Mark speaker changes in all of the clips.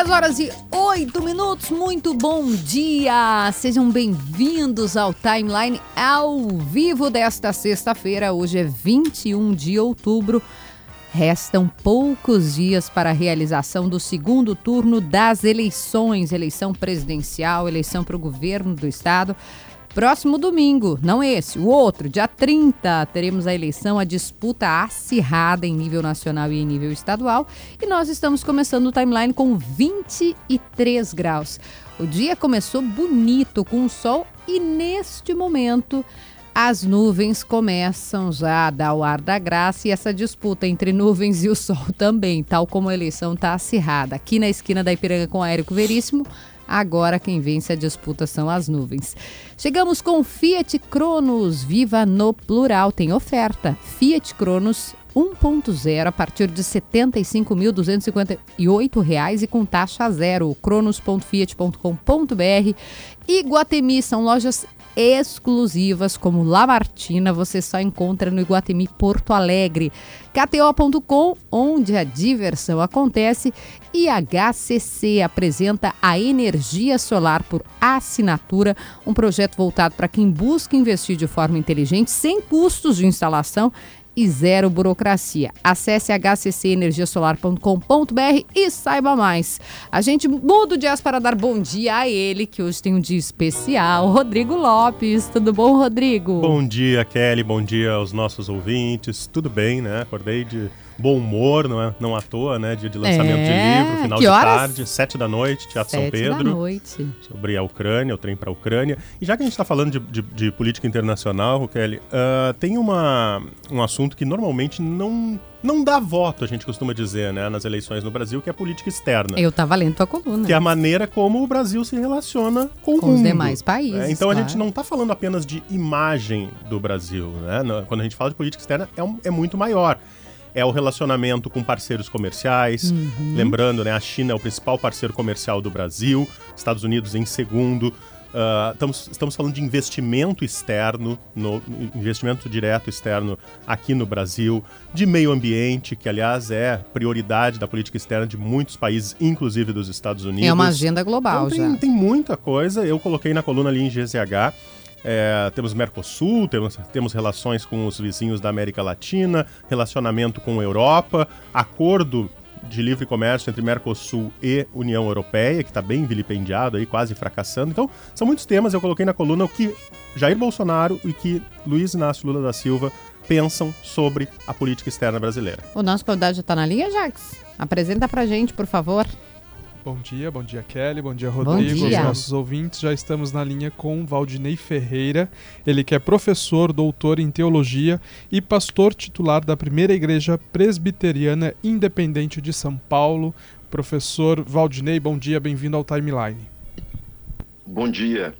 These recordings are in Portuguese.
Speaker 1: Sim, 10 horas e 8 minutos. Muito bom dia. Sejam bem-vindos ao Timeline ao vivo desta sexta-feira. Hoje é 21 de outubro. Restam poucos dias para a realização do segundo turno das eleições, eleição presidencial, eleição para o governo do estado. Próximo domingo, não esse, o outro, dia 30, teremos a eleição, a disputa acirrada em nível nacional e em nível estadual. E nós estamos começando o timeline com 23 graus. O dia começou bonito, com o sol, e neste momento as nuvens começam já a dar o ar da graça e essa disputa entre nuvens e o sol também, tal como a eleição está acirrada. Aqui na esquina da Ipiranga com Érico Veríssimo, Agora quem vence a disputa são as nuvens. Chegamos com Fiat Cronos, viva no plural, tem oferta. Fiat Cronos 1.0 a partir de R$ 75.258 e com taxa zero. cronos.fiat.com.br e Guatemi são lojas exclusivas como Lamartina você só encontra no Iguatemi Porto Alegre. KTO.com, onde a diversão acontece, e HCC apresenta a energia solar por assinatura, um projeto voltado para quem busca investir de forma inteligente, sem custos de instalação e zero burocracia. Acesse hccenergiasolar.com.br e saiba mais. A gente muda o dia para dar bom dia a ele, que hoje tem um dia especial, Rodrigo Lopes. Tudo bom, Rodrigo?
Speaker 2: Bom dia, Kelly. Bom dia aos nossos ouvintes. Tudo bem, né? Acordei de bom humor, não, é, não à toa, né? Dia de lançamento é, de livro, final de tarde, sete da noite, Teatro
Speaker 1: sete
Speaker 2: São Pedro.
Speaker 1: Da noite.
Speaker 2: Sobre a Ucrânia, o trem para a Ucrânia. E já que a gente está falando de, de, de, política internacional, Kelly, uh, tem uma, um assunto que normalmente não não dá voto, a gente costuma dizer, né, nas eleições no Brasil, que é a política externa.
Speaker 1: Eu tava lendo tua coluna.
Speaker 2: Que é a maneira como o Brasil se relaciona com,
Speaker 1: com
Speaker 2: o
Speaker 1: os demais países.
Speaker 2: É, então
Speaker 1: claro.
Speaker 2: a gente não está falando apenas de imagem do Brasil, né? Quando a gente fala de política externa, é, um, é muito maior é o relacionamento com parceiros comerciais. Uhum. Lembrando, né, a China é o principal parceiro comercial do Brasil, Estados Unidos em segundo. Uh, estamos, estamos falando de investimento externo, no, investimento direto externo aqui no Brasil, de meio ambiente, que aliás é prioridade da política externa de muitos países, inclusive dos Estados Unidos.
Speaker 1: É uma agenda global
Speaker 2: então, tem,
Speaker 1: já.
Speaker 2: Tem muita coisa. Eu coloquei na coluna ali em GZH é, temos Mercosul, temos, temos relações com os vizinhos da América Latina, relacionamento com a Europa, acordo de livre comércio entre Mercosul e União Europeia, que está bem vilipendiado aí, quase fracassando. Então, são muitos temas. Eu coloquei na coluna o que Jair Bolsonaro e que Luiz Inácio Lula da Silva pensam sobre a política externa brasileira.
Speaker 1: O nosso convidado já está na linha, Jax? Apresenta pra gente, por favor.
Speaker 3: Bom dia, bom dia Kelly, bom dia Rodrigo,
Speaker 1: bom dia.
Speaker 3: os nossos ouvintes. Já estamos na linha com Valdinei Ferreira, ele que é professor, doutor em teologia e pastor titular da primeira igreja presbiteriana independente de São Paulo. Professor Valdinei, bom dia, bem-vindo ao Timeline.
Speaker 4: Bom dia.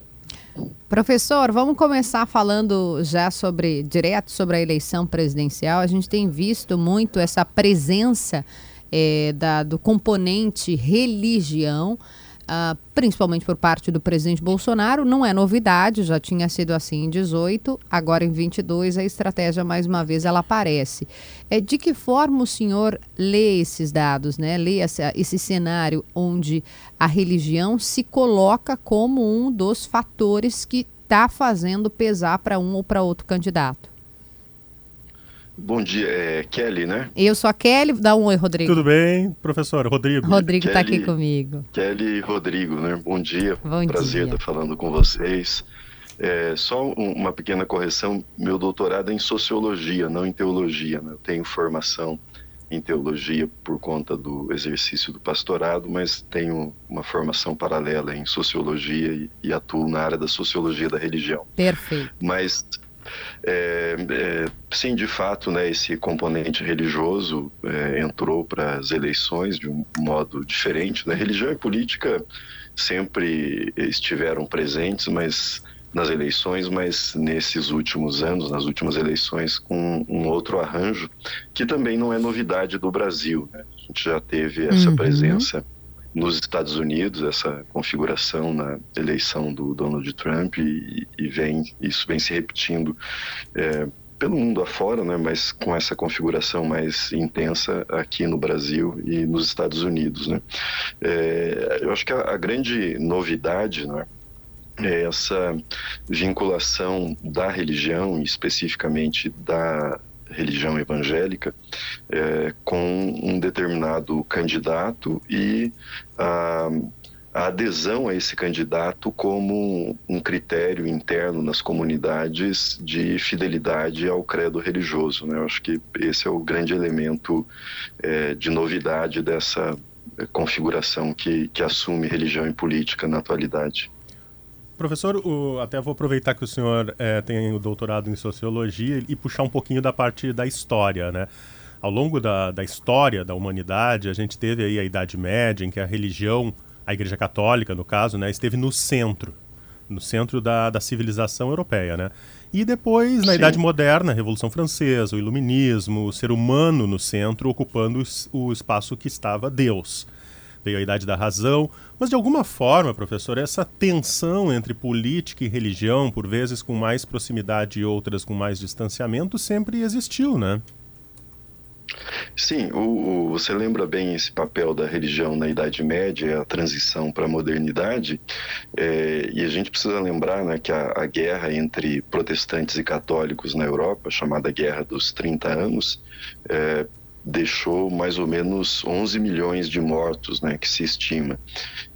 Speaker 1: Professor, vamos começar falando já sobre direto sobre a eleição presidencial. A gente tem visto muito essa presença é, da, do componente religião, uh, principalmente por parte do presidente Bolsonaro, não é novidade, já tinha sido assim em 18, agora em 22 a estratégia mais uma vez ela aparece. É, de que forma o senhor lê esses dados, né? lê essa, esse cenário onde a religião se coloca como um dos fatores que está fazendo pesar para um ou para outro candidato?
Speaker 4: Bom dia, é Kelly, né?
Speaker 1: Eu sou a Kelly, dá um oi, Rodrigo.
Speaker 2: Tudo bem, professor? Rodrigo.
Speaker 1: Rodrigo está aqui comigo.
Speaker 4: Kelly e Rodrigo, né? Bom dia.
Speaker 1: Bom
Speaker 4: Prazer
Speaker 1: dia.
Speaker 4: estar falando com vocês. É, só um, uma pequena correção: meu doutorado é em sociologia, não em teologia. Né? Eu tenho formação em teologia por conta do exercício do pastorado, mas tenho uma formação paralela em sociologia e, e atuo na área da sociologia da religião.
Speaker 1: Perfeito.
Speaker 4: Mas é, é, sim, de fato, né, esse componente religioso é, entrou para as eleições de um modo diferente. Né? Religião e política sempre estiveram presentes, mas nas eleições, mas nesses últimos anos, nas últimas eleições, com um outro arranjo que também não é novidade do Brasil. Né? A gente já teve essa uhum. presença nos Estados Unidos, essa configuração na eleição do Donald Trump e, e vem isso vem se repetindo é, pelo mundo afora, né, mas com essa configuração mais intensa aqui no Brasil e nos Estados Unidos. Né. É, eu acho que a, a grande novidade né, é essa vinculação da religião, especificamente da religião evangélica, é, com um determinado candidato e a a adesão a esse candidato como um critério interno nas comunidades de fidelidade ao credo religioso. Né? Eu acho que esse é o grande elemento é, de novidade dessa é, configuração que, que assume religião e política na atualidade.
Speaker 2: Professor, o, até vou aproveitar que o senhor é, tem o doutorado em sociologia e puxar um pouquinho da parte da história, né? Ao longo da, da história da humanidade, a gente teve aí a Idade Média, em que a religião a Igreja Católica, no caso, né, esteve no centro, no centro da, da civilização europeia, né? E depois, na Sim. Idade Moderna, a Revolução Francesa, o Iluminismo, o ser humano no centro, ocupando o espaço que estava Deus. Veio a Idade da Razão, mas de alguma forma, professor, essa tensão entre política e religião, por vezes com mais proximidade e outras com mais distanciamento, sempre existiu, né?
Speaker 4: Sim, o, o, você lembra bem esse papel da religião na Idade Média, a transição para a modernidade, é, e a gente precisa lembrar né, que a, a, guerra entre protestantes e católicos na Europa, chamada Guerra dos 30 Anos, é, deixou mais ou menos 11 milhões de mortos, né, que se estima.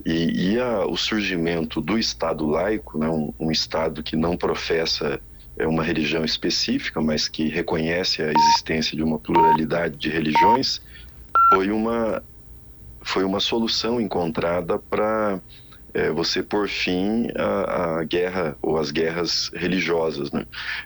Speaker 4: E, e a, o surgimento do Estado laico, né, um, um Estado que não professa é uma religião específica, mas que reconhece a existência de uma pluralidade de religiões, foi uma, foi uma solução encontrada para é, você pôr fim à, à, guerra ou às guerras religiosas. Né?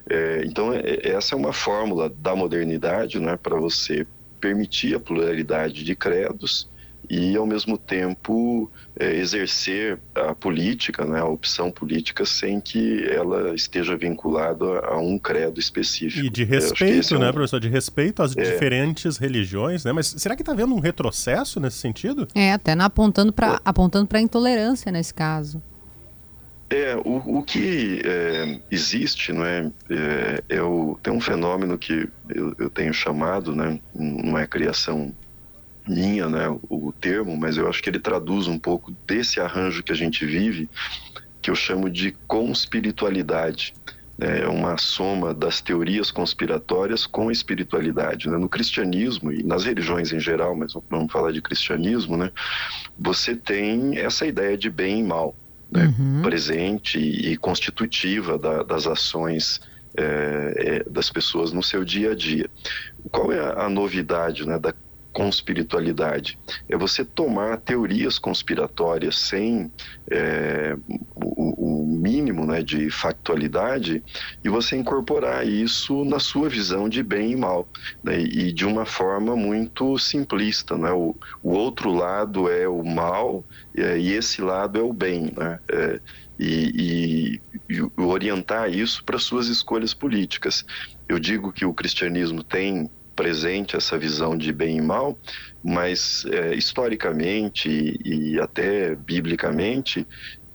Speaker 4: É, então, é, essa é uma fórmula da modernidade né, para você permitir a pluralidade de credos e, ao mesmo tempo, é, exercer a política, né, a opção política, sem que ela esteja vinculada a um credo específico.
Speaker 2: E de respeito, é né, um... professor? De respeito às é. diferentes religiões, né? Mas será que está havendo um retrocesso nesse sentido?
Speaker 1: É, até na, apontando para apontando a intolerância nesse caso.
Speaker 4: É, o, o que é, existe, não é, é, é o, tem um fenômeno que eu, eu tenho chamado, né, não é criação minha, né, o, termo, mas eu acho que ele traduz um pouco desse arranjo que a gente vive, que eu chamo de conspiritualidade. Né, é uma soma das teorias conspiratórias com a espiritualidade. Né? No cristianismo e nas religiões em geral, mas vamos falar de cristianismo, né? você tem essa ideia de bem e mal né? uhum. presente e constitutiva da, das ações é, é, das pessoas no seu dia a dia. Qual é a, a novidade né, da conspiritualidade. É você tomar teorias conspiratórias sem é, o, o, mínimo né, de factualidade e você incorporar isso na sua visão de bem e mal. Né, e de uma forma muito simplista. Né? O, o outro lado é o mal é, e esse lado é o bem. Né? É, e, e, e orientar isso para suas escolhas políticas. Eu digo que o cristianismo tem presente essa visão de bem e mal, mas é, historicamente e, e até biblicamente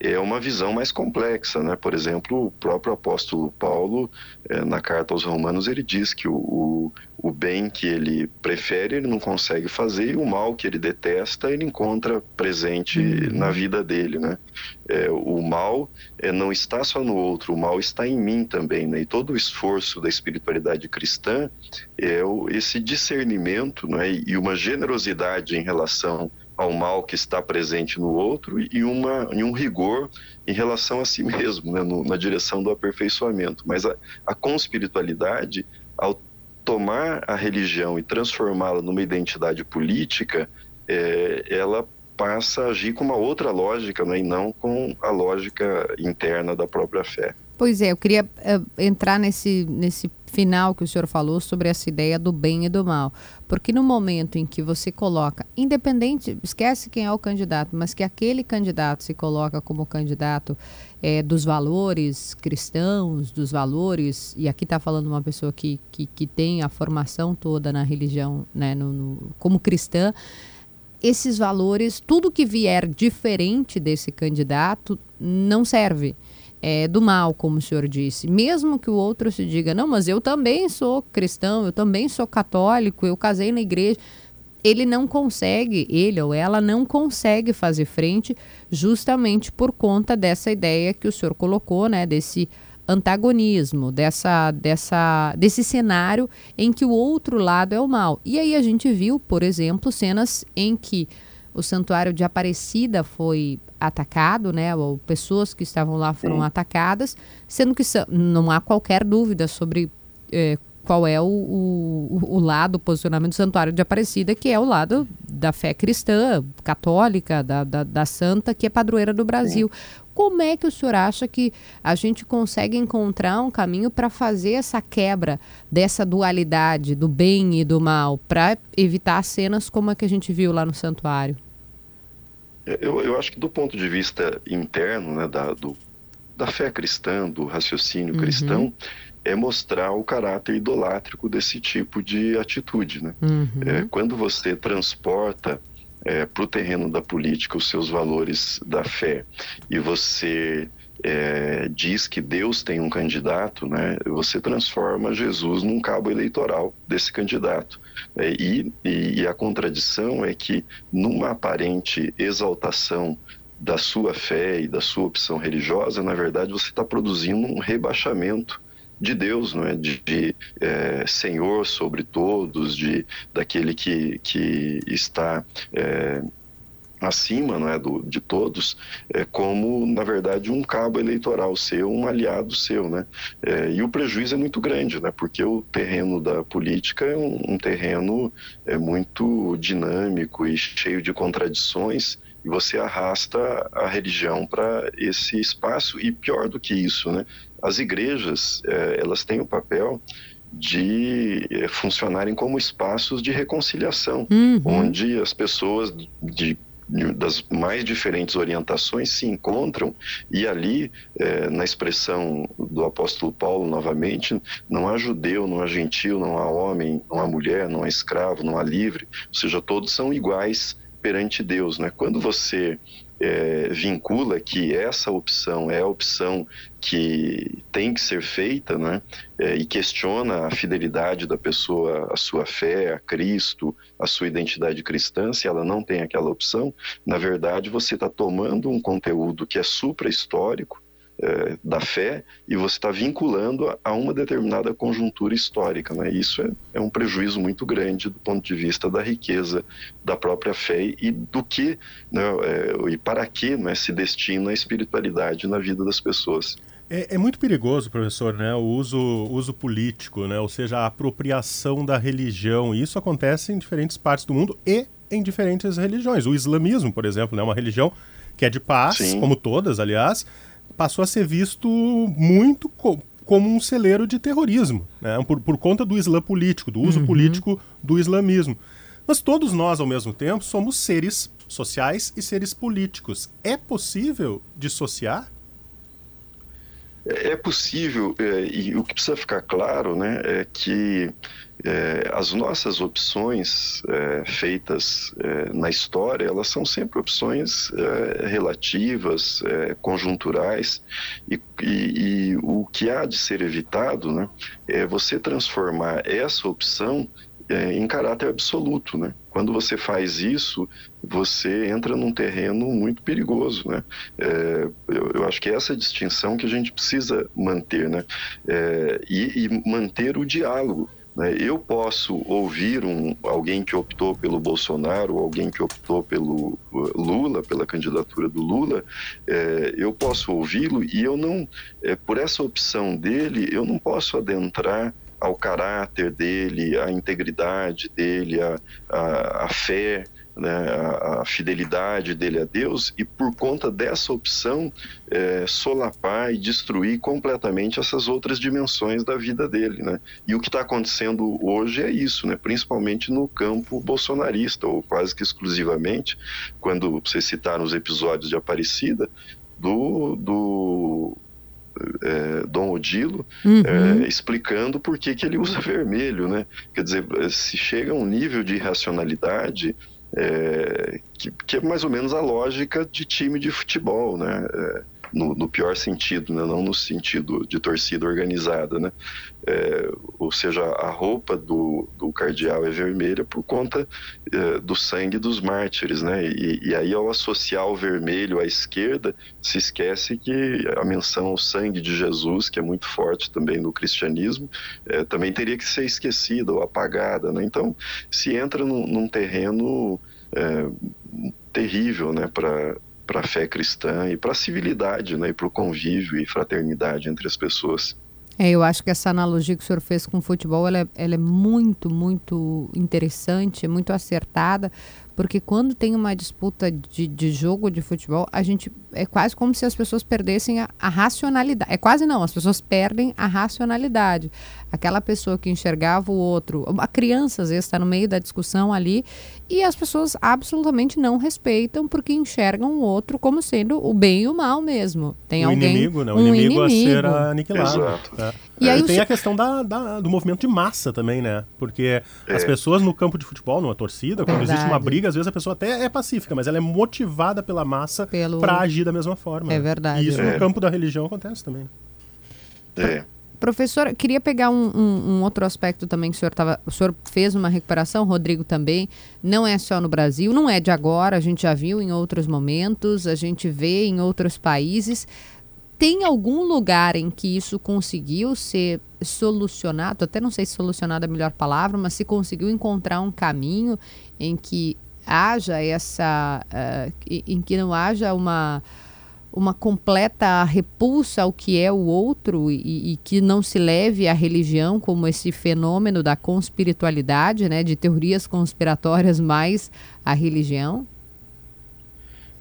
Speaker 4: é uma visão mais complexa, né? Por exemplo, o próprio apóstolo Paulo, é, na carta aos Romanos, ele diz que o, o, o, bem que ele prefere ele não consegue fazer e o mal que ele detesta ele encontra presente uhum. na vida dele, né? É, o mal é, não está só no outro, o mal está em mim também, né? E todo o esforço da espiritualidade cristã é o, esse discernimento, né? E uma generosidade em relação ao mal que está presente no outro e, uma, e um rigor em relação a si mesmo, né, no, na direção do aperfeiçoamento. Mas a, a conspiritualidade, ao tomar a religião e transformá-la numa identidade política, é, ela passa a agir com uma outra lógica né, e não com a lógica interna da própria fé.
Speaker 1: Pois é, eu queria uh, entrar nesse, nesse final que o senhor falou sobre essa ideia do bem e do mal. Porque no momento em que você coloca, independente, esquece quem é o candidato, mas que aquele candidato se coloca como candidato é, dos valores cristãos, dos valores, e aqui está falando uma pessoa que, que, que, tem a formação toda na religião, né, no, no, como cristã, esses valores, tudo que vier diferente desse candidato não serve é, do mal, como o senhor disse. Mesmo que o outro se diga, não, mas eu também sou cristão, eu também sou católico, eu casei na igreja. Ele não consegue, ele ou ela não consegue fazer frente justamente por conta dessa ideia que o senhor colocou, né? Desse antagonismo, dessa, dessa, desse cenário em que o outro lado é o mal. E aí a gente viu, por exemplo, cenas em que o santuário de Aparecida foi atacado, né? Ou pessoas que estavam lá foram Sim. atacadas, sendo que não há qualquer dúvida sobre é, qual é o, o, o, lado, o posicionamento do Santuário de Aparecida, que é o lado da fé cristã, católica, da, da, da santa, que é padroeira do Brasil. Sim. Como é que o senhor acha que a gente consegue encontrar um caminho para fazer essa quebra dessa dualidade do bem e do mal, para evitar cenas como a que a gente viu lá no santuário?
Speaker 4: Eu, eu acho que do ponto de vista interno, né, da, do, da fé cristã, do raciocínio uhum. cristão, é mostrar o caráter idolátrico desse tipo de atitude. Né? Uhum. É, quando você transporta é, para o terreno da política os seus valores da fé e você é, diz que Deus tem um candidato, né, você transforma Jesus num cabo eleitoral desse candidato. É, e, e, a contradição é que, numa aparente exaltação da sua fé e da sua opção religiosa, na verdade você está produzindo um rebaixamento de Deus, não é? de, de é, Senhor sobre todos, de daquele que, que está é, acima não é, do, de todos, é, como, na verdade, um cabo eleitoral seu, um aliado seu. Né? É, e o prejuízo é muito grande, né? porque o terreno da política é um, um terreno é, muito dinâmico e cheio de contradições, e você arrasta a religião para esse espaço, e pior do que isso, né? as igrejas é, elas têm o papel de é, funcionarem como espaços de reconciliação, uhum. onde as pessoas de das mais diferentes orientações se encontram e ali, é, na expressão do apóstolo Paulo novamente, não há judeu, não há gentil, não há homem, não há mulher, não há escravo, não há livre, ou seja, todos são iguais perante Deus. Né? Quando você é, vincula que essa opção é a opção que tem que ser feita, né? É, e questiona a fidelidade da pessoa, a sua fé, a Cristo, a sua identidade cristã, se ela não tem aquela opção, na verdade você está tomando um conteúdo que é supra-histórico, é, da fé e você está vinculando a, uma determinada conjuntura histórica. Né? Isso é, é, um prejuízo muito grande do ponto de vista da riqueza da própria fé e do que né, é, e para que né, se destina a espiritualidade na vida das pessoas.
Speaker 2: É, é, muito perigoso, professor, né? o uso, uso político, né? ou seja, a apropriação da religião. E isso acontece em diferentes partes do mundo e em diferentes religiões. O islamismo, por exemplo, é né? uma religião que é de paz, Sim. como todas, aliás, passou a ser visto muito co como um celeiro de terrorismo, né? por, por conta do Islã político, do uso uhum. político do islamismo. Mas todos nós, ao mesmo tempo, somos seres sociais e seres políticos. É possível dissociar?
Speaker 4: É, é possível, é, e o que precisa ficar claro né, é que é, as nossas opções é, feitas é, na história, elas são sempre opções é, relativas, conjunturais, e, e, e, o que há de ser evitado né, é você transformar essa opção em caráter absoluto, né? Quando você faz isso, você entra num terreno muito perigoso, né? É, eu, eu, acho que é essa distinção que a gente precisa manter, né? É, e, e, manter o diálogo. Né? Eu posso ouvir um, alguém que optou pelo Bolsonaro, alguém que optou pelo uh, Lula, pela candidatura do Lula, é, eu posso ouvi-lo e eu não, é, por essa opção dele, eu não posso adentrar ao caráter dele, à integridade dele, à, à, à fé né, a, fidelidade dele a Deus e por conta dessa opção é, solapar e destruir completamente essas outras dimensões da vida dele, né? E o que está acontecendo hoje é isso, né? Principalmente no campo bolsonarista ou quase que exclusivamente, quando vocês citaram os episódios de Aparecida do, do é, Dom Odilo uhum. é, explicando por que, que ele usa vermelho, né? Quer dizer, se chega a um nível de irracionalidade é, que, que, é mais ou menos a lógica de time de futebol, né? No, no, pior sentido, né? não no sentido de torcida organizada, né? É, ou seja, a roupa do, do, cardeal é vermelha por conta é, do sangue dos mártires, né? E, e, aí ao associar o vermelho à esquerda, se esquece que a menção ao sangue de Jesus, que é muito forte também no cristianismo, é, também teria que ser esquecida ou apagada, né? Então, se entra num, num terreno é, terrível, né? Para para a fé cristã e para a civilidade, né, e para o convívio e fraternidade entre as pessoas.
Speaker 1: É, eu acho que essa analogia que o senhor fez com o futebol, ela é, ela é muito, muito interessante, muito acertada, porque quando tem uma disputa de, de jogo de futebol, a gente é quase como se as pessoas perdessem a, a racionalidade. É quase não, as pessoas perdem a racionalidade. Aquela pessoa que enxergava o outro, a criança às vezes está no meio da discussão ali e as pessoas absolutamente não respeitam porque enxergam o outro como sendo o bem e o mal mesmo. Tem
Speaker 2: o
Speaker 1: alguém
Speaker 2: inimigo, né? O um inimigo, inimigo, a ser aniquilado.
Speaker 4: Exato.
Speaker 2: É. E aí tem a questão da, da, do movimento de massa também, né? Porque é. as pessoas no campo de futebol, numa torcida, quando Verdade. existe uma briga, às vezes a pessoa até é pacífica, mas ela é motivada pela massa Pelo... para agir da mesma forma.
Speaker 1: É verdade.
Speaker 2: E isso
Speaker 1: é.
Speaker 2: no campo da religião acontece também.
Speaker 4: É.
Speaker 1: Professor, queria pegar um, um, um, outro aspecto também que o senhor tava, o senhor fez uma recuperação, Rodrigo também. Não é só no Brasil, não é de agora, a gente já viu em outros momentos, a gente vê em outros países. Tem algum lugar em que isso conseguiu ser solucionado? Até não sei se solucionado é a melhor palavra, mas se conseguiu encontrar um caminho em que haja essa, uh, em que não haja uma uma completa repulsa ao que é o outro e, e, que não se leve a religião como esse fenômeno da conspiritualidade, né, de teorias conspiratórias mais a religião?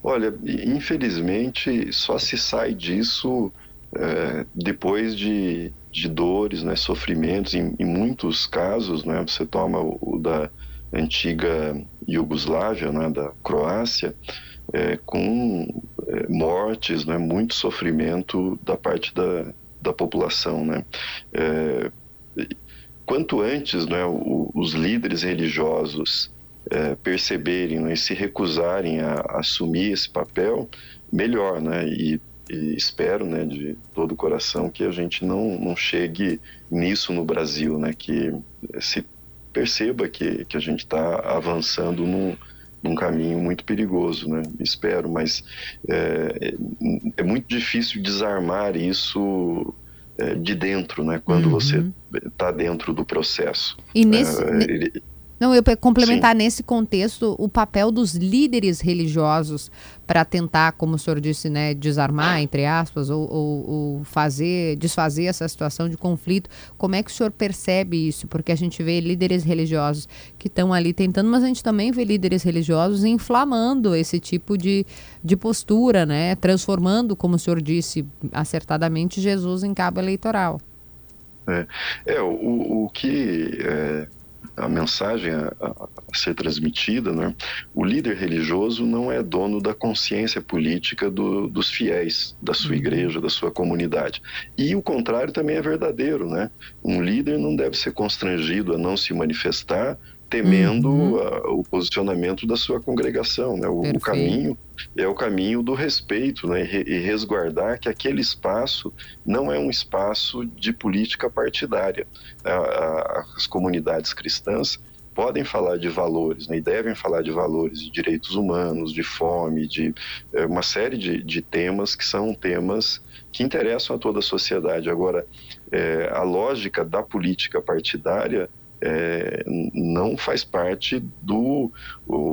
Speaker 4: Olha, infelizmente só se sai disso é, depois de, de dores, né, sofrimentos. Em, em muitos casos, né, você toma o, o da antiga Iugoslávia, né, da Croácia, é, com é, mortes, né, muito sofrimento da parte da, da população. Né? É, quanto antes né, o, os líderes religiosos é, perceberem né, e se recusarem a, a, assumir esse papel, melhor. Né? E, e espero né, de todo o coração que a gente não, não chegue nisso no Brasil, né? que se perceba que, que a gente está avançando num, num caminho muito perigoso, né? Espero, mas é, é muito difícil desarmar isso é, de dentro, né? Quando uhum. você está dentro do processo.
Speaker 1: E nesse, é, ele, não, eu complementar Sim. nesse contexto o papel dos líderes religiosos para tentar, como o senhor disse, né, desarmar, entre aspas, ou, ou, ou, fazer, desfazer essa situação de conflito. Como é que o senhor percebe isso? Porque a gente vê líderes religiosos que estão ali tentando, mas a gente também vê líderes religiosos inflamando esse tipo de, de postura, né? Transformando, como o senhor disse acertadamente, Jesus em cabo eleitoral.
Speaker 4: É, é o, o que é a mensagem a, a, ser transmitida, né? o líder religioso não é dono da consciência política do, dos fiéis, da sua uhum. igreja, da sua comunidade. E o contrário também é verdadeiro. Né? Um líder não deve ser constrangido a não se manifestar temendo uhum. a, o posicionamento da sua congregação. Né? O, o, caminho é o caminho do respeito né? e, e resguardar que aquele espaço não é um espaço de política partidária. A, a, as comunidades cristãs podem falar de valores né, e devem falar de valores de direitos humanos, de fome, de é, uma série de, de, temas que são temas que interessam a toda a sociedade. Agora, é, a lógica da política partidária é, não faz parte do,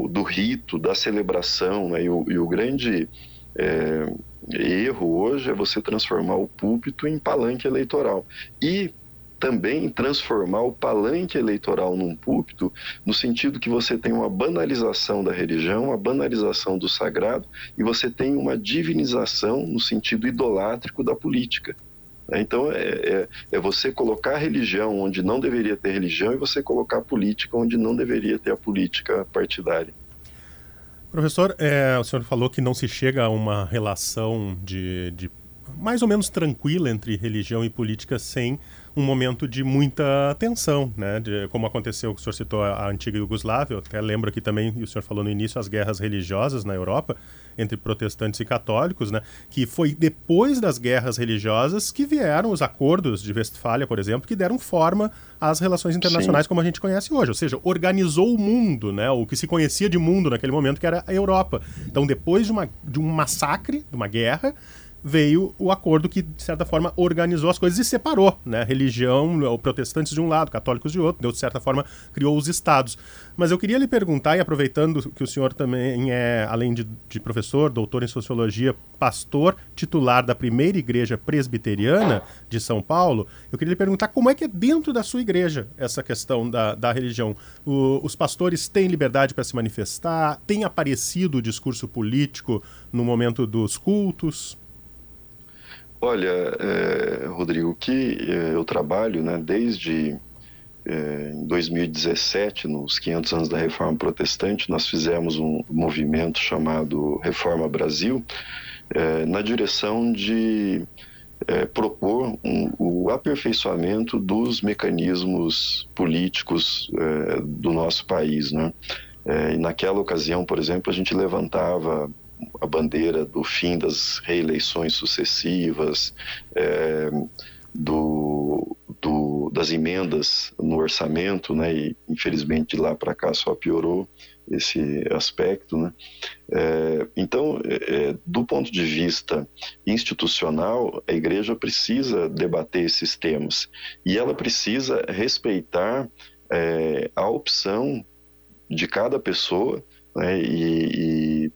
Speaker 4: do rito, da celebração. Né? E, o, e o grande é, erro hoje é você transformar o púlpito em palanque eleitoral. E também transformar o palanque eleitoral num púlpito, no sentido que você tem uma banalização da religião, uma banalização do sagrado, e você tem uma divinização no sentido idolátrico da política. Então, é, é, é, você colocar religião onde não deveria ter religião e você colocar política onde não deveria ter a política partidária.
Speaker 2: Professor, é, o senhor falou que não se chega a uma relação de, de mais ou menos tranquila entre religião e política sem um momento de muita tensão, né? De, como aconteceu, o senhor citou a, a antiga Iugoslávia, eu até lembro aqui também, e o senhor falou no início, as guerras religiosas na Europa, entre protestantes e católicos, né? Que foi depois das guerras religiosas que vieram os acordos de Westfália, por exemplo, que deram forma às relações internacionais Sim. como a gente conhece hoje. Ou seja, organizou o mundo, né? O que se conhecia de mundo naquele momento, que era a Europa. Então, depois de, uma, de um massacre, de uma guerra, veio o acordo que, de certa forma, organizou as coisas e separou, né? Religião, protestantes de um lado, católicos de outro, deu, de certa forma, criou os estados. Mas eu queria lhe perguntar, e aproveitando que o senhor também é, além de, de professor, doutor em sociologia, pastor titular da primeira igreja presbiteriana de São Paulo, eu queria lhe perguntar como é que é dentro da sua igreja essa questão da, da religião. O, os pastores têm liberdade para se manifestar? Tem aparecido o discurso político no momento dos cultos?
Speaker 4: Olha, é, Rodrigo, que é, eu trabalho né, desde é, 2017, nos 500 anos da Reforma Protestante, nós fizemos um movimento chamado Reforma Brasil, é, na direção de é, propor um, o aperfeiçoamento dos mecanismos políticos é, do nosso país. Né? E naquela ocasião, por exemplo, a gente levantava a bandeira do fim das reeleições sucessivas, é, do, do, das emendas no orçamento, né, e infelizmente de lá para cá só piorou esse aspecto. Né? É, então, é, do ponto de vista institucional, a igreja precisa debater esses temas e ela precisa respeitar é, a opção de cada pessoa né, e, e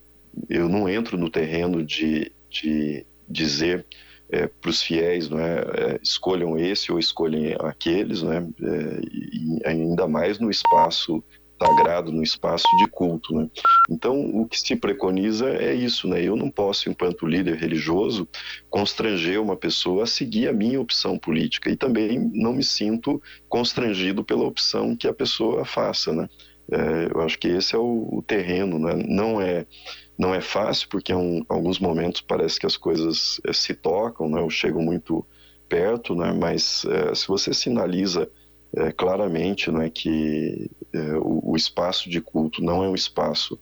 Speaker 4: eu não entro no terreno de, de dizer é, para os fiéis, não é, é, escolham esse ou escolhem aqueles, não é, é, e ainda mais no espaço sagrado, no espaço de culto, né? Então, o que se preconiza é isso, né? Eu não posso, enquanto líder religioso, constranger uma pessoa a seguir a minha opção política e também não me sinto constrangido pela opção que a pessoa faça, né? É, eu acho que esse é o, o terreno, né? Não é não é fácil, porque em alguns momentos parece que as coisas é, se tocam, né, ou chegam muito perto, né, mas é, se você sinaliza é, claramente né, que o, o, espaço de culto não é um espaço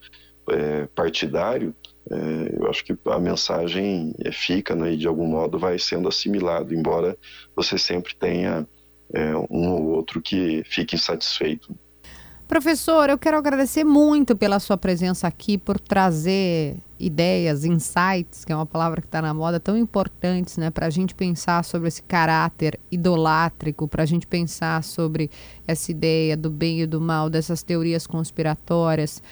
Speaker 4: partidário, eu acho que a mensagem fica né, e de algum modo vai sendo assimilado, embora você sempre tenha um ou outro que fique insatisfeito.
Speaker 1: Professor, eu quero agradecer muito pela sua presença aqui, por trazer ideias, insights, que é uma palavra que está na moda, tão importantes né, para a gente pensar sobre esse caráter idolátrico, para a gente pensar sobre essa ideia do bem e do mal, dessas teorias conspiratórias,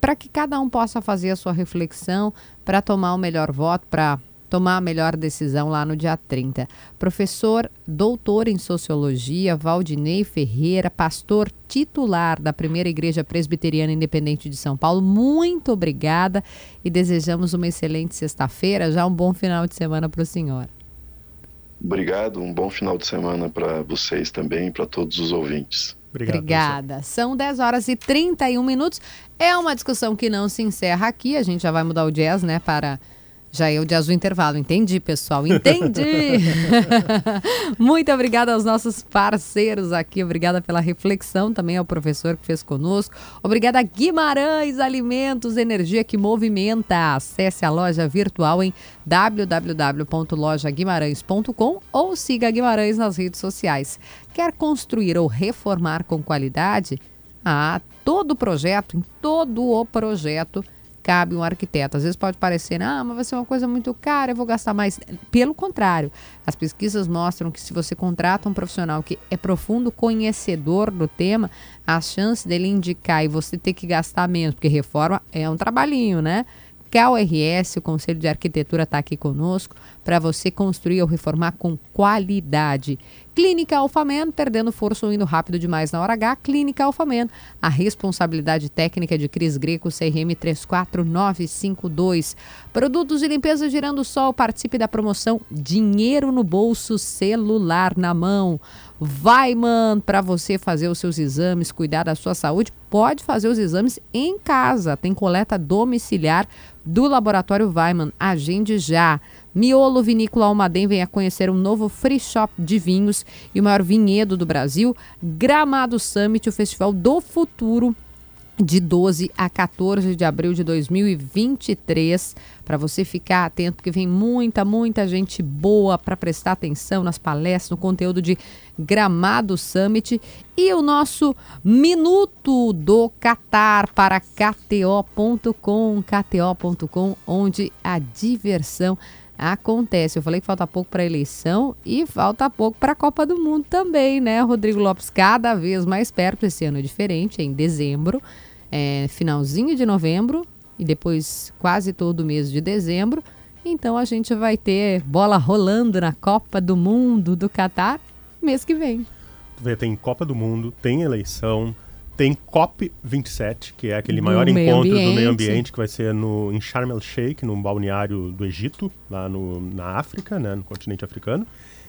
Speaker 1: para que cada um possa fazer a sua reflexão para tomar o melhor voto, para tomar a melhor decisão lá no dia 30. Professor, doutor em sociologia, Valdinei Ferreira, pastor titular da Primeira Igreja Presbiteriana Independente de São Paulo, muito obrigada e desejamos uma excelente sexta-feira, já um bom final de semana para o senhor.
Speaker 4: Obrigado, um bom final de semana para vocês também e para todos os ouvintes.
Speaker 1: Obrigado, Obrigada. Professor. São 10 horas e 31 minutos. É uma discussão que não se encerra aqui. A gente já vai mudar o jazz, né, para já eu de azul intervalo. Entendi, pessoal. Entendi. Muito obrigada aos nossos parceiros aqui. Obrigada pela reflexão também ao professor que fez conosco. Obrigada a Guimarães Alimentos, energia que movimenta. Acesse a loja virtual em www.lojaguimarães.com ou siga Guimarães nas redes sociais. Quer construir ou reformar com qualidade? Ah, todo projeto, em todo o projeto cabe um arquiteto. Às vezes pode parecer, ah, mas vai ser uma coisa muito cara, eu vou gastar mais. Pelo contrário, as pesquisas mostram que se você contrata um profissional que é profundo conhecedor do tema, a chance dele indicar e você ter que gastar menos, porque reforma é um trabalhinho, né? KRS, o Conselho de Arquitetura está aqui conosco para você construir ou reformar com qualidade. Clínica Alfamen, perdendo força ou indo rápido demais na hora H. Clínica Alfamen, a responsabilidade técnica de Cris Greco, CRM 34952. Produtos de limpeza girando sol, participe da promoção Dinheiro no bolso, celular na mão. Weiman, para você fazer os seus exames, cuidar da sua saúde, pode fazer os exames em casa. Tem coleta domiciliar do Laboratório Weiman. Agende já. Miolo Vinícola Almaden venha conhecer um novo free shop de vinhos e o maior vinhedo do Brasil. Gramado Summit, o festival do futuro de 12 a 14 de abril de 2023, para você ficar atento, porque vem muita, muita gente boa para prestar atenção nas palestras, no conteúdo de Gramado Summit e o nosso Minuto do Qatar para KTO.com, KTO.com, onde a diversão acontece. Eu falei que falta pouco para a eleição e falta pouco para a Copa do Mundo também, né? Rodrigo Lopes cada vez mais perto. Esse ano é diferente, é em dezembro, é finalzinho de novembro e depois quase todo o mês de dezembro. Então a gente vai ter bola rolando na Copa do Mundo do Catar mês que vem.
Speaker 2: Tem Copa do Mundo, tem eleição, tem COP27, que é aquele maior encontro ambiente. do meio ambiente que vai ser no, em Sharm el Sheikh, num balneário do Egito, lá no, na África, né, no continente africano.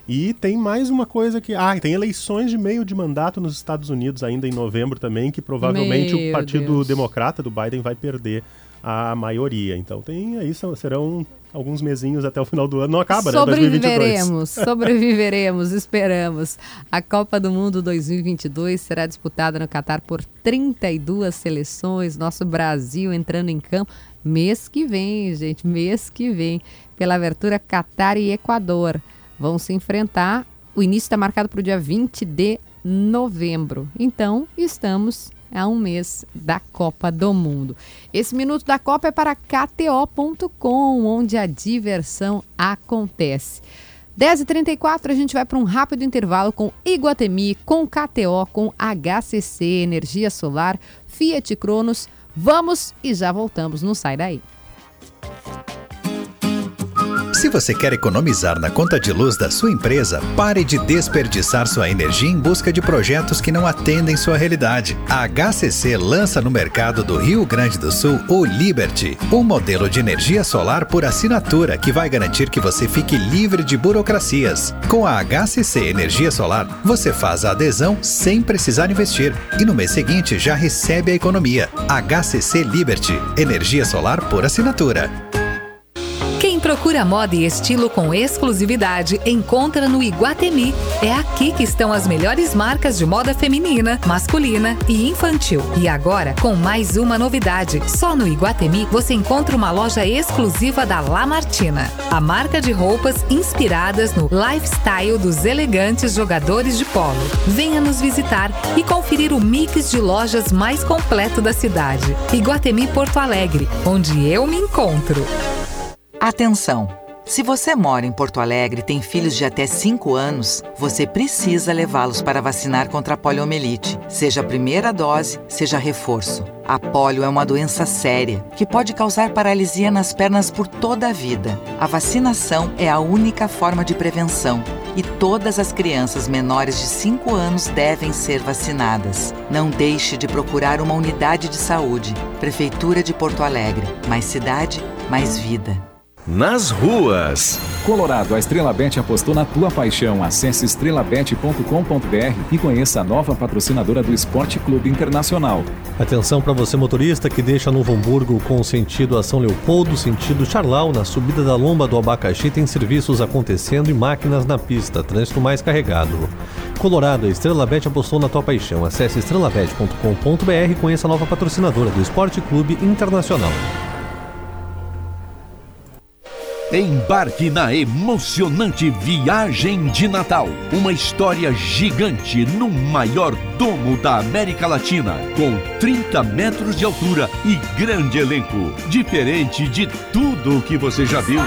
Speaker 2: E tem mais uma coisa que. Ah, tem eleições de meio de mandato nos Estados Unidos ainda em novembro também, que provavelmente Meu o Partido Deus. Democrata do Biden vai perder a maioria. Então tem aí serão alguns mesinhos até o final do ano. Não acaba,
Speaker 1: né? Sobreviveremos, sobreviveremos, esperamos. A Copa do Mundo 2022 será disputada no Catar por 32 seleções. Nosso Brasil entrando em campo mês que vem, gente, mês que vem, pela abertura Catar e Equador. Vão se enfrentar. O início está marcado para o dia 20 de novembro. Então, estamos a um mês da Copa do Mundo. Esse minuto da Copa é para KTO.com, onde a diversão acontece. 10h34, a gente vai para um rápido intervalo com Iguatemi, com KTO, com HCC, Energia Solar, Fiat Cronos. Vamos e já voltamos, não sai daí.
Speaker 5: Se você quer economizar na conta de luz da sua empresa, pare de desperdiçar sua energia em busca de projetos que não atendem sua realidade. A HCC lança no mercado do Rio Grande do Sul o Liberty, um modelo de energia solar por assinatura que vai garantir que você fique livre de burocracias. Com a HCC Energia Solar, você faz a adesão sem precisar investir e no mês seguinte já recebe a economia. HCC Liberty, energia solar por assinatura.
Speaker 6: Quem procura moda e estilo com exclusividade encontra no Iguatemi. É aqui que estão as melhores marcas de moda feminina, masculina e infantil. E agora, com mais uma novidade: só no Iguatemi você encontra uma loja exclusiva da Lamartina, a marca de roupas inspiradas no lifestyle dos elegantes jogadores de polo. Venha nos visitar e conferir o mix de lojas mais completo da cidade. Iguatemi Porto Alegre, onde eu me encontro.
Speaker 7: Atenção! Se você mora em Porto Alegre e tem filhos de até 5 anos, você precisa levá-los para vacinar contra a poliomielite, seja a primeira dose, seja reforço. A polio é uma doença séria que pode causar paralisia nas pernas por toda a vida. A vacinação é a única forma de prevenção e todas as crianças menores de 5 anos devem ser vacinadas. Não deixe de procurar uma unidade de saúde. Prefeitura de Porto Alegre. Mais cidade, mais vida
Speaker 8: nas ruas.
Speaker 9: Colorado, a Estrela Bet apostou na tua paixão. Acesse estrelabet.com.br e conheça a nova patrocinadora do Esporte Clube Internacional.
Speaker 10: Atenção para você motorista que deixa Novo Hamburgo com sentido a São Leopoldo, sentido Charlau, na subida da lomba do Abacaxi tem serviços acontecendo e máquinas na pista, trânsito mais carregado. Colorado, a Estrela Bet apostou na tua paixão. Acesse estrelabet.com.br e conheça a nova patrocinadora do Esporte Clube Internacional.
Speaker 8: Embarque na emocionante Viagem de Natal. Uma história gigante no maior domo da América Latina, com 30 metros de altura e grande elenco. Diferente de tudo o que você já viu.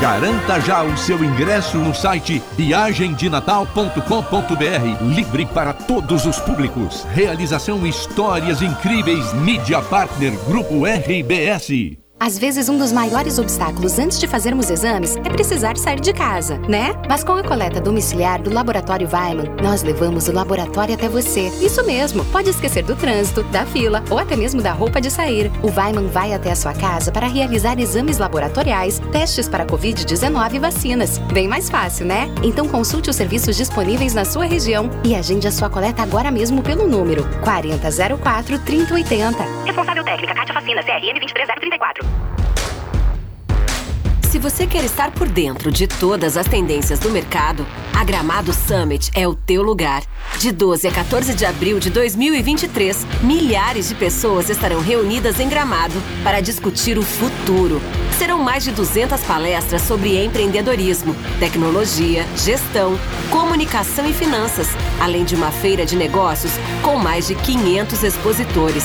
Speaker 8: Garanta já o seu ingresso no site viagemdenatal.com.br, livre para todos os públicos. Realização Histórias Incríveis Mídia Partner Grupo RBS.
Speaker 11: Às vezes, um dos maiores obstáculos antes de fazermos exames é precisar sair de casa, né? Mas com a coleta domiciliar do Laboratório Weiman, nós levamos o laboratório até você. Isso mesmo, pode esquecer do trânsito, da fila ou até mesmo da roupa de sair. O Weiman vai até a sua casa para realizar exames laboratoriais, testes para Covid-19 e vacinas. Bem mais fácil, né? Então consulte os serviços disponíveis na sua região e agende a sua coleta agora mesmo pelo número 4004 3080. Responsável técnica Cátia Vacina, CRM 23034.
Speaker 12: Você quer estar por dentro de todas as tendências do mercado, a Gramado Summit é o teu lugar. De 12 a 14 de abril de 2023, milhares de pessoas estarão reunidas em Gramado para discutir o futuro. Serão mais de 200 palestras sobre empreendedorismo, tecnologia, gestão, comunicação e finanças, além de uma feira de negócios com mais de 500 expositores.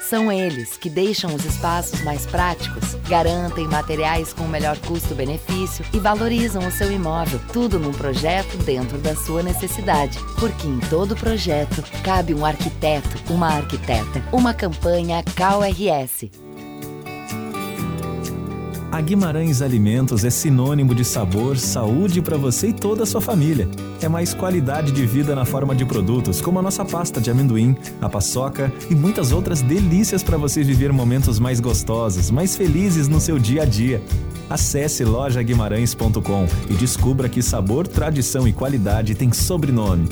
Speaker 13: São eles que deixam os espaços mais práticos, garantem materiais com o melhor custo-benefício e valorizam o seu imóvel. Tudo num projeto dentro da sua necessidade. Porque em todo projeto cabe um arquiteto, uma arquiteta. Uma campanha KRS.
Speaker 14: A Guimarães Alimentos é sinônimo de sabor, saúde para você e toda a sua família. É mais qualidade de vida na forma de produtos, como a nossa pasta de amendoim, a paçoca e muitas outras delícias para você viver momentos mais gostosos, mais felizes no seu dia a dia. Acesse lojaguimarães.com e descubra que sabor, tradição e qualidade tem sobrenome.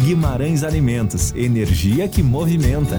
Speaker 14: Guimarães Alimentos, energia que movimenta.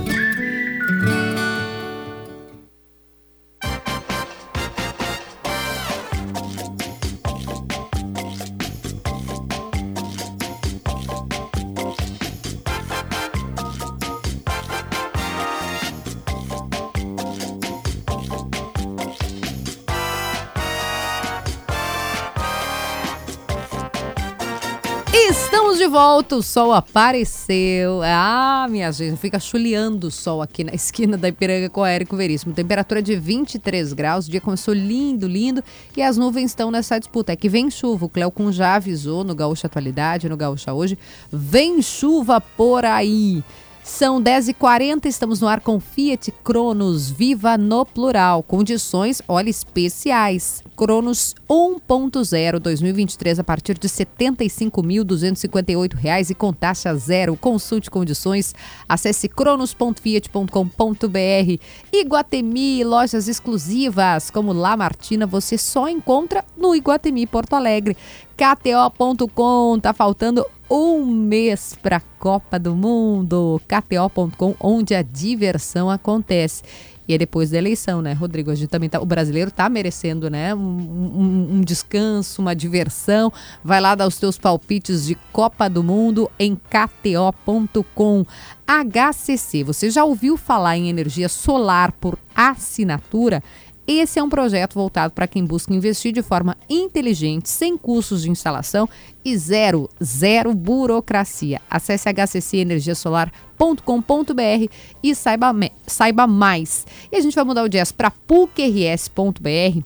Speaker 1: De volta, o sol apareceu. Ah, minha gente, fica chuleando o sol aqui na esquina da Ipiranga com Érico Veríssimo. Temperatura de 23 graus, o dia começou lindo, lindo e as nuvens estão nessa disputa. É que vem chuva, o Cleocum já avisou no Gaúcha Atualidade, no Gaúcha Hoje. Vem chuva por aí. São 10h40, estamos no ar com Fiat Cronos Viva no plural. Condições, olha, especiais. Cronos 1.0 2023 a partir de R$ 75.258 e com taxa zero. Consulte condições, acesse cronos.fiat.com.br. Iguatemi, lojas exclusivas como La Martina, você só encontra no Iguatemi Porto Alegre. KTO.com, tá faltando um mês para a Copa do Mundo. KTO.com, onde a diversão acontece. E é depois da eleição, né, Rodrigo? A gente também tá, o brasileiro tá merecendo, né? Um, um, um, descanso, uma diversão. Vai lá dar os teus palpites de Copa do Mundo em KTO.com. HCC, você já ouviu falar em energia solar por assinatura? Esse é um projeto voltado para quem busca investir de forma inteligente, sem custos de instalação e zero, zero burocracia. Acesse hccenergiasolar.com.br e saiba, saiba mais. E a gente vai mudar o jazz para pucrs.br.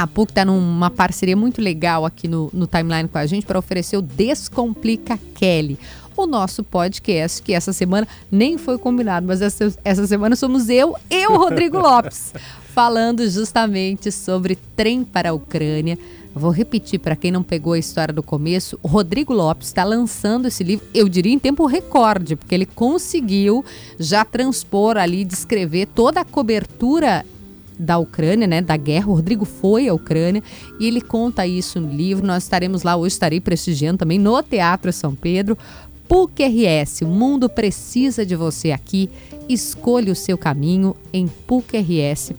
Speaker 1: A PUC está numa parceria muito legal aqui no, no timeline com a gente para oferecer o Descomplica Kelly o nosso podcast, que essa semana nem foi combinado, mas essa, essa semana somos eu e o Rodrigo Lopes falando justamente sobre trem para a Ucrânia. Vou repetir para quem não pegou a história do começo: o Rodrigo Lopes está lançando esse livro, eu diria em tempo recorde, porque ele conseguiu já transpor ali, descrever toda a cobertura da Ucrânia, né, da guerra. O Rodrigo foi à Ucrânia e ele conta isso no livro. Nós estaremos lá hoje, estarei prestigiando também no Teatro São Pedro. PUC RS, o mundo precisa de você aqui. Escolha o seu caminho em pucrs.br.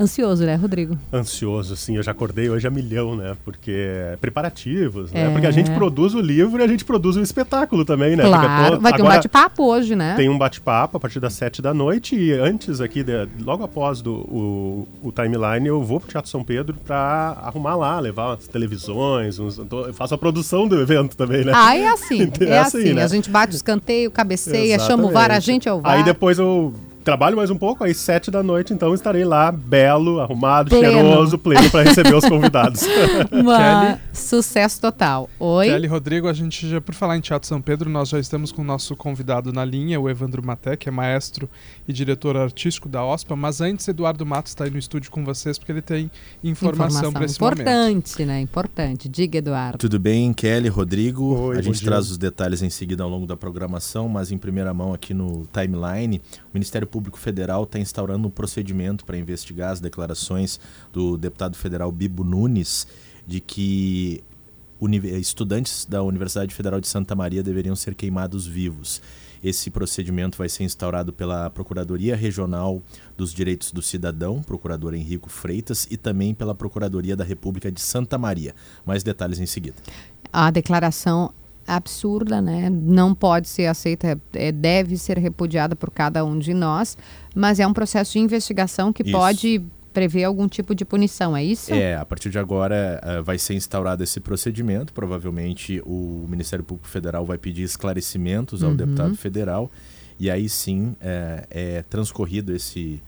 Speaker 1: Ansioso, né, Rodrigo?
Speaker 2: Ansioso, sim. Eu já acordei hoje a milhão, né? Porque preparativos, né? É. Porque a gente produz o livro e a gente produz o espetáculo também, né?
Speaker 1: Claro, tô... vai ter um bate-papo hoje, né?
Speaker 2: Tem um bate-papo a partir das sete da noite e antes aqui, de... logo após do, o, o timeline, eu vou pro Teatro São Pedro para arrumar lá, levar as televisões, uns... eu faço a produção do evento também, né?
Speaker 1: Ah, é assim, é, é assim, assim né? A gente bate o escanteio, cabeceia, Exatamente. chama o VAR, a gente é o VAR.
Speaker 2: Aí depois eu trabalho mais um pouco, aí sete da noite, então estarei lá, belo, arrumado,
Speaker 1: Pleno.
Speaker 2: cheiroso, pleno, para receber os convidados.
Speaker 1: Uma... Sucesso total. Oi?
Speaker 3: Kelly Rodrigo, a gente já, por falar em Teatro São Pedro, nós já estamos com o nosso convidado na linha, o Evandro Maté, que é maestro e diretor artístico da OSPA. Mas antes, Eduardo Matos está aí no estúdio com vocês, porque ele tem informação, para esse
Speaker 1: importante,
Speaker 3: momento.
Speaker 1: né? Importante. Diga, Eduardo.
Speaker 15: Tudo bem, Kelly, Rodrigo?
Speaker 2: Oi,
Speaker 15: a gente
Speaker 2: dia.
Speaker 15: traz os detalhes em seguida ao longo da programação, mas em primeira mão aqui no timeline, o Ministério Público Federal está instaurando um procedimento para investigar as declarações do deputado federal Bibo Nunes de que estudantes da Universidade Federal de Santa Maria deveriam ser queimados vivos. Esse procedimento vai ser instaurado pela Procuradoria Regional dos Direitos do Cidadão, procurador Henrico Freitas, e também pela Procuradoria da República de Santa Maria. Mais detalhes em seguida.
Speaker 1: A declaração absurda, né? Não pode ser aceita, é, deve ser repudiada por cada um de nós, mas é um processo de investigação que
Speaker 15: Isso.
Speaker 1: pode prever algum tipo de punição, é isso?
Speaker 15: É, a partir de agora eh, vai ser instaurado esse procedimento. Provavelmente o Ministério Público Federal vai pedir esclarecimentos ao
Speaker 1: Uhum.
Speaker 15: deputado federal e aí sim é, é transcorrido esse,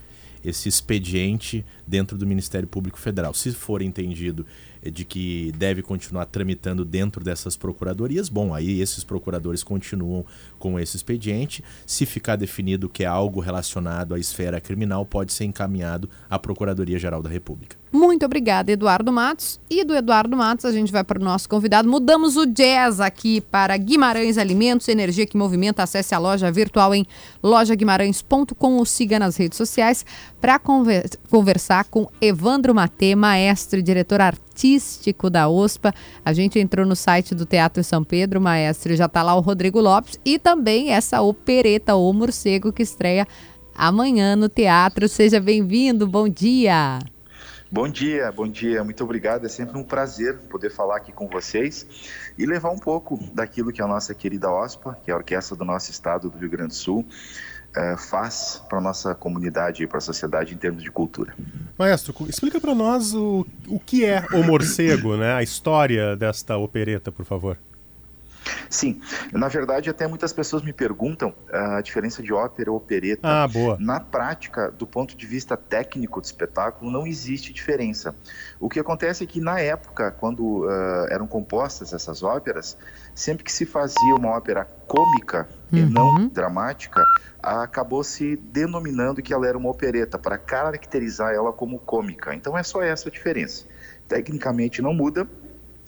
Speaker 15: esse expediente dentro do Ministério Público Federal. Se for entendido de que deve continuar tramitando dentro dessas procuradorias, bom, aí esses procuradores continuam com esse expediente. Se ficar definido que é algo relacionado à esfera criminal, pode ser encaminhado à Procuradoria-Geral da República.
Speaker 1: Muito obrigada, Eduardo Matos. E do Eduardo Matos, a gente vai para o nosso convidado. Mudamos o jazz aqui para Guimarães Alimentos, energia que movimenta. Acesse a loja virtual em lojaguimarães.com ou siga nas redes sociais para conversar com Evandro Matê, maestro e diretor artístico da OSPA. A gente entrou no site do Teatro São Pedro, maestro, já está lá o Rodrigo Lopes. E também essa opereta, O Morcego, que estreia amanhã no teatro. Seja bem-vindo, bom dia!
Speaker 16: Bom dia, bom dia, muito obrigado. É sempre um prazer poder falar aqui com vocês e levar um pouco daquilo que a nossa querida OSPA, que é a orquestra do nosso estado do Rio Grande do Sul, eh, faz para a nossa comunidade e para a sociedade em termos de cultura.
Speaker 2: Maestro, explica para nós o, o que é o morcego, né? A história desta opereta, por favor.
Speaker 16: Sim, na verdade até muitas pessoas me perguntam ah, a diferença de ópera e opereta.
Speaker 2: Ah, boa.
Speaker 16: Na prática, do ponto de vista técnico do espetáculo, não existe diferença. O que acontece é que na época, quando ah, eram compostas essas óperas, sempre que se fazia uma ópera cômica e não dramática, acabou se denominando que ela era uma opereta para caracterizar ela como cômica. Então é só essa a diferença. Tecnicamente não muda,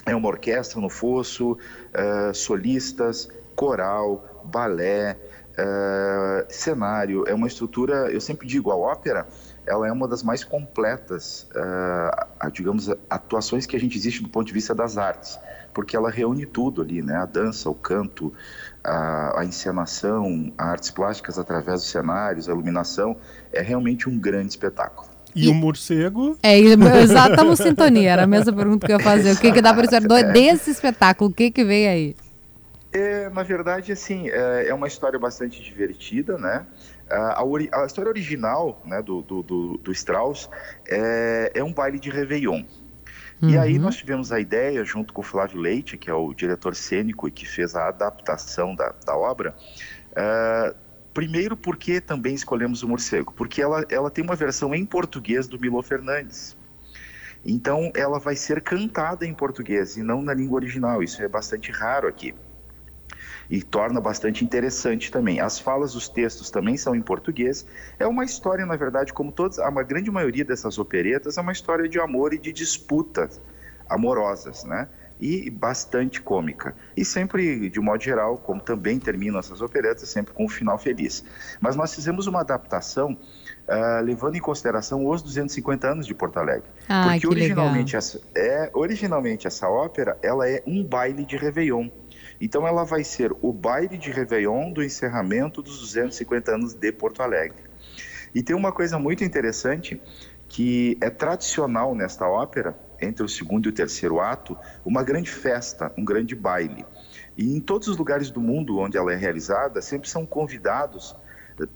Speaker 16: é uma orquestra no fosso, eh, solistas, coral, balé, eh, cenário. É uma estrutura, eu sempre digo, a ópera, ela é uma das mais completas, a- digamos, atuações que a gente existe do ponto de vista das artes, porque ela reúne tudo ali, né? A dança, o canto, a, a encenação, artes plásticas através dos cenários, a iluminação. É realmente um grande espetáculo.
Speaker 2: E, o morcego?
Speaker 1: É, exato, estamos em sintonia. Era a mesma pergunta que eu ia fazer. O que, que dá para do- desse espetáculo? O que, que vem aí?
Speaker 16: É, na verdade, assim, é, é uma história bastante divertida, né? A, a a história original né, do, do, do- do Strauss é, é um baile de Réveillon. E aí nós tivemos a ideia, junto com o Flávio Leite, que é o diretor cênico e que fez a adaptação da, da obra, é, primeiro porque também escolhemos o morcego, porque ela, ela tem uma versão em português do Milo Fernandes. Então ela vai ser cantada em português e não na língua original. Isso é bastante raro aqui. E torna bastante interessante também. As falas dos textos também são em português. É uma história, na verdade, como todas, a grande maioria dessas operetas, é uma história de amor e de disputas amorosas, né? E bastante cômica. E sempre, de modo geral, como também terminam essas operetas, sempre com um final feliz. Mas nós fizemos uma adaptação ah, levando em consideração os 250 anos de Porto Alegre.
Speaker 1: Ai,
Speaker 16: Porque
Speaker 1: que
Speaker 16: originalmente essa, é, originalmente essa ópera, ela é um baile de Réveillon. Então ela vai ser o baile de Réveillon do encerramento dos 250 anos de Porto Alegre. E tem uma coisa muito interessante que é tradicional nesta ópera, entre o segundo e o terceiro ato, uma grande festa, um grande baile. E em todos os lugares do mundo onde ela é realizada, sempre são convidados,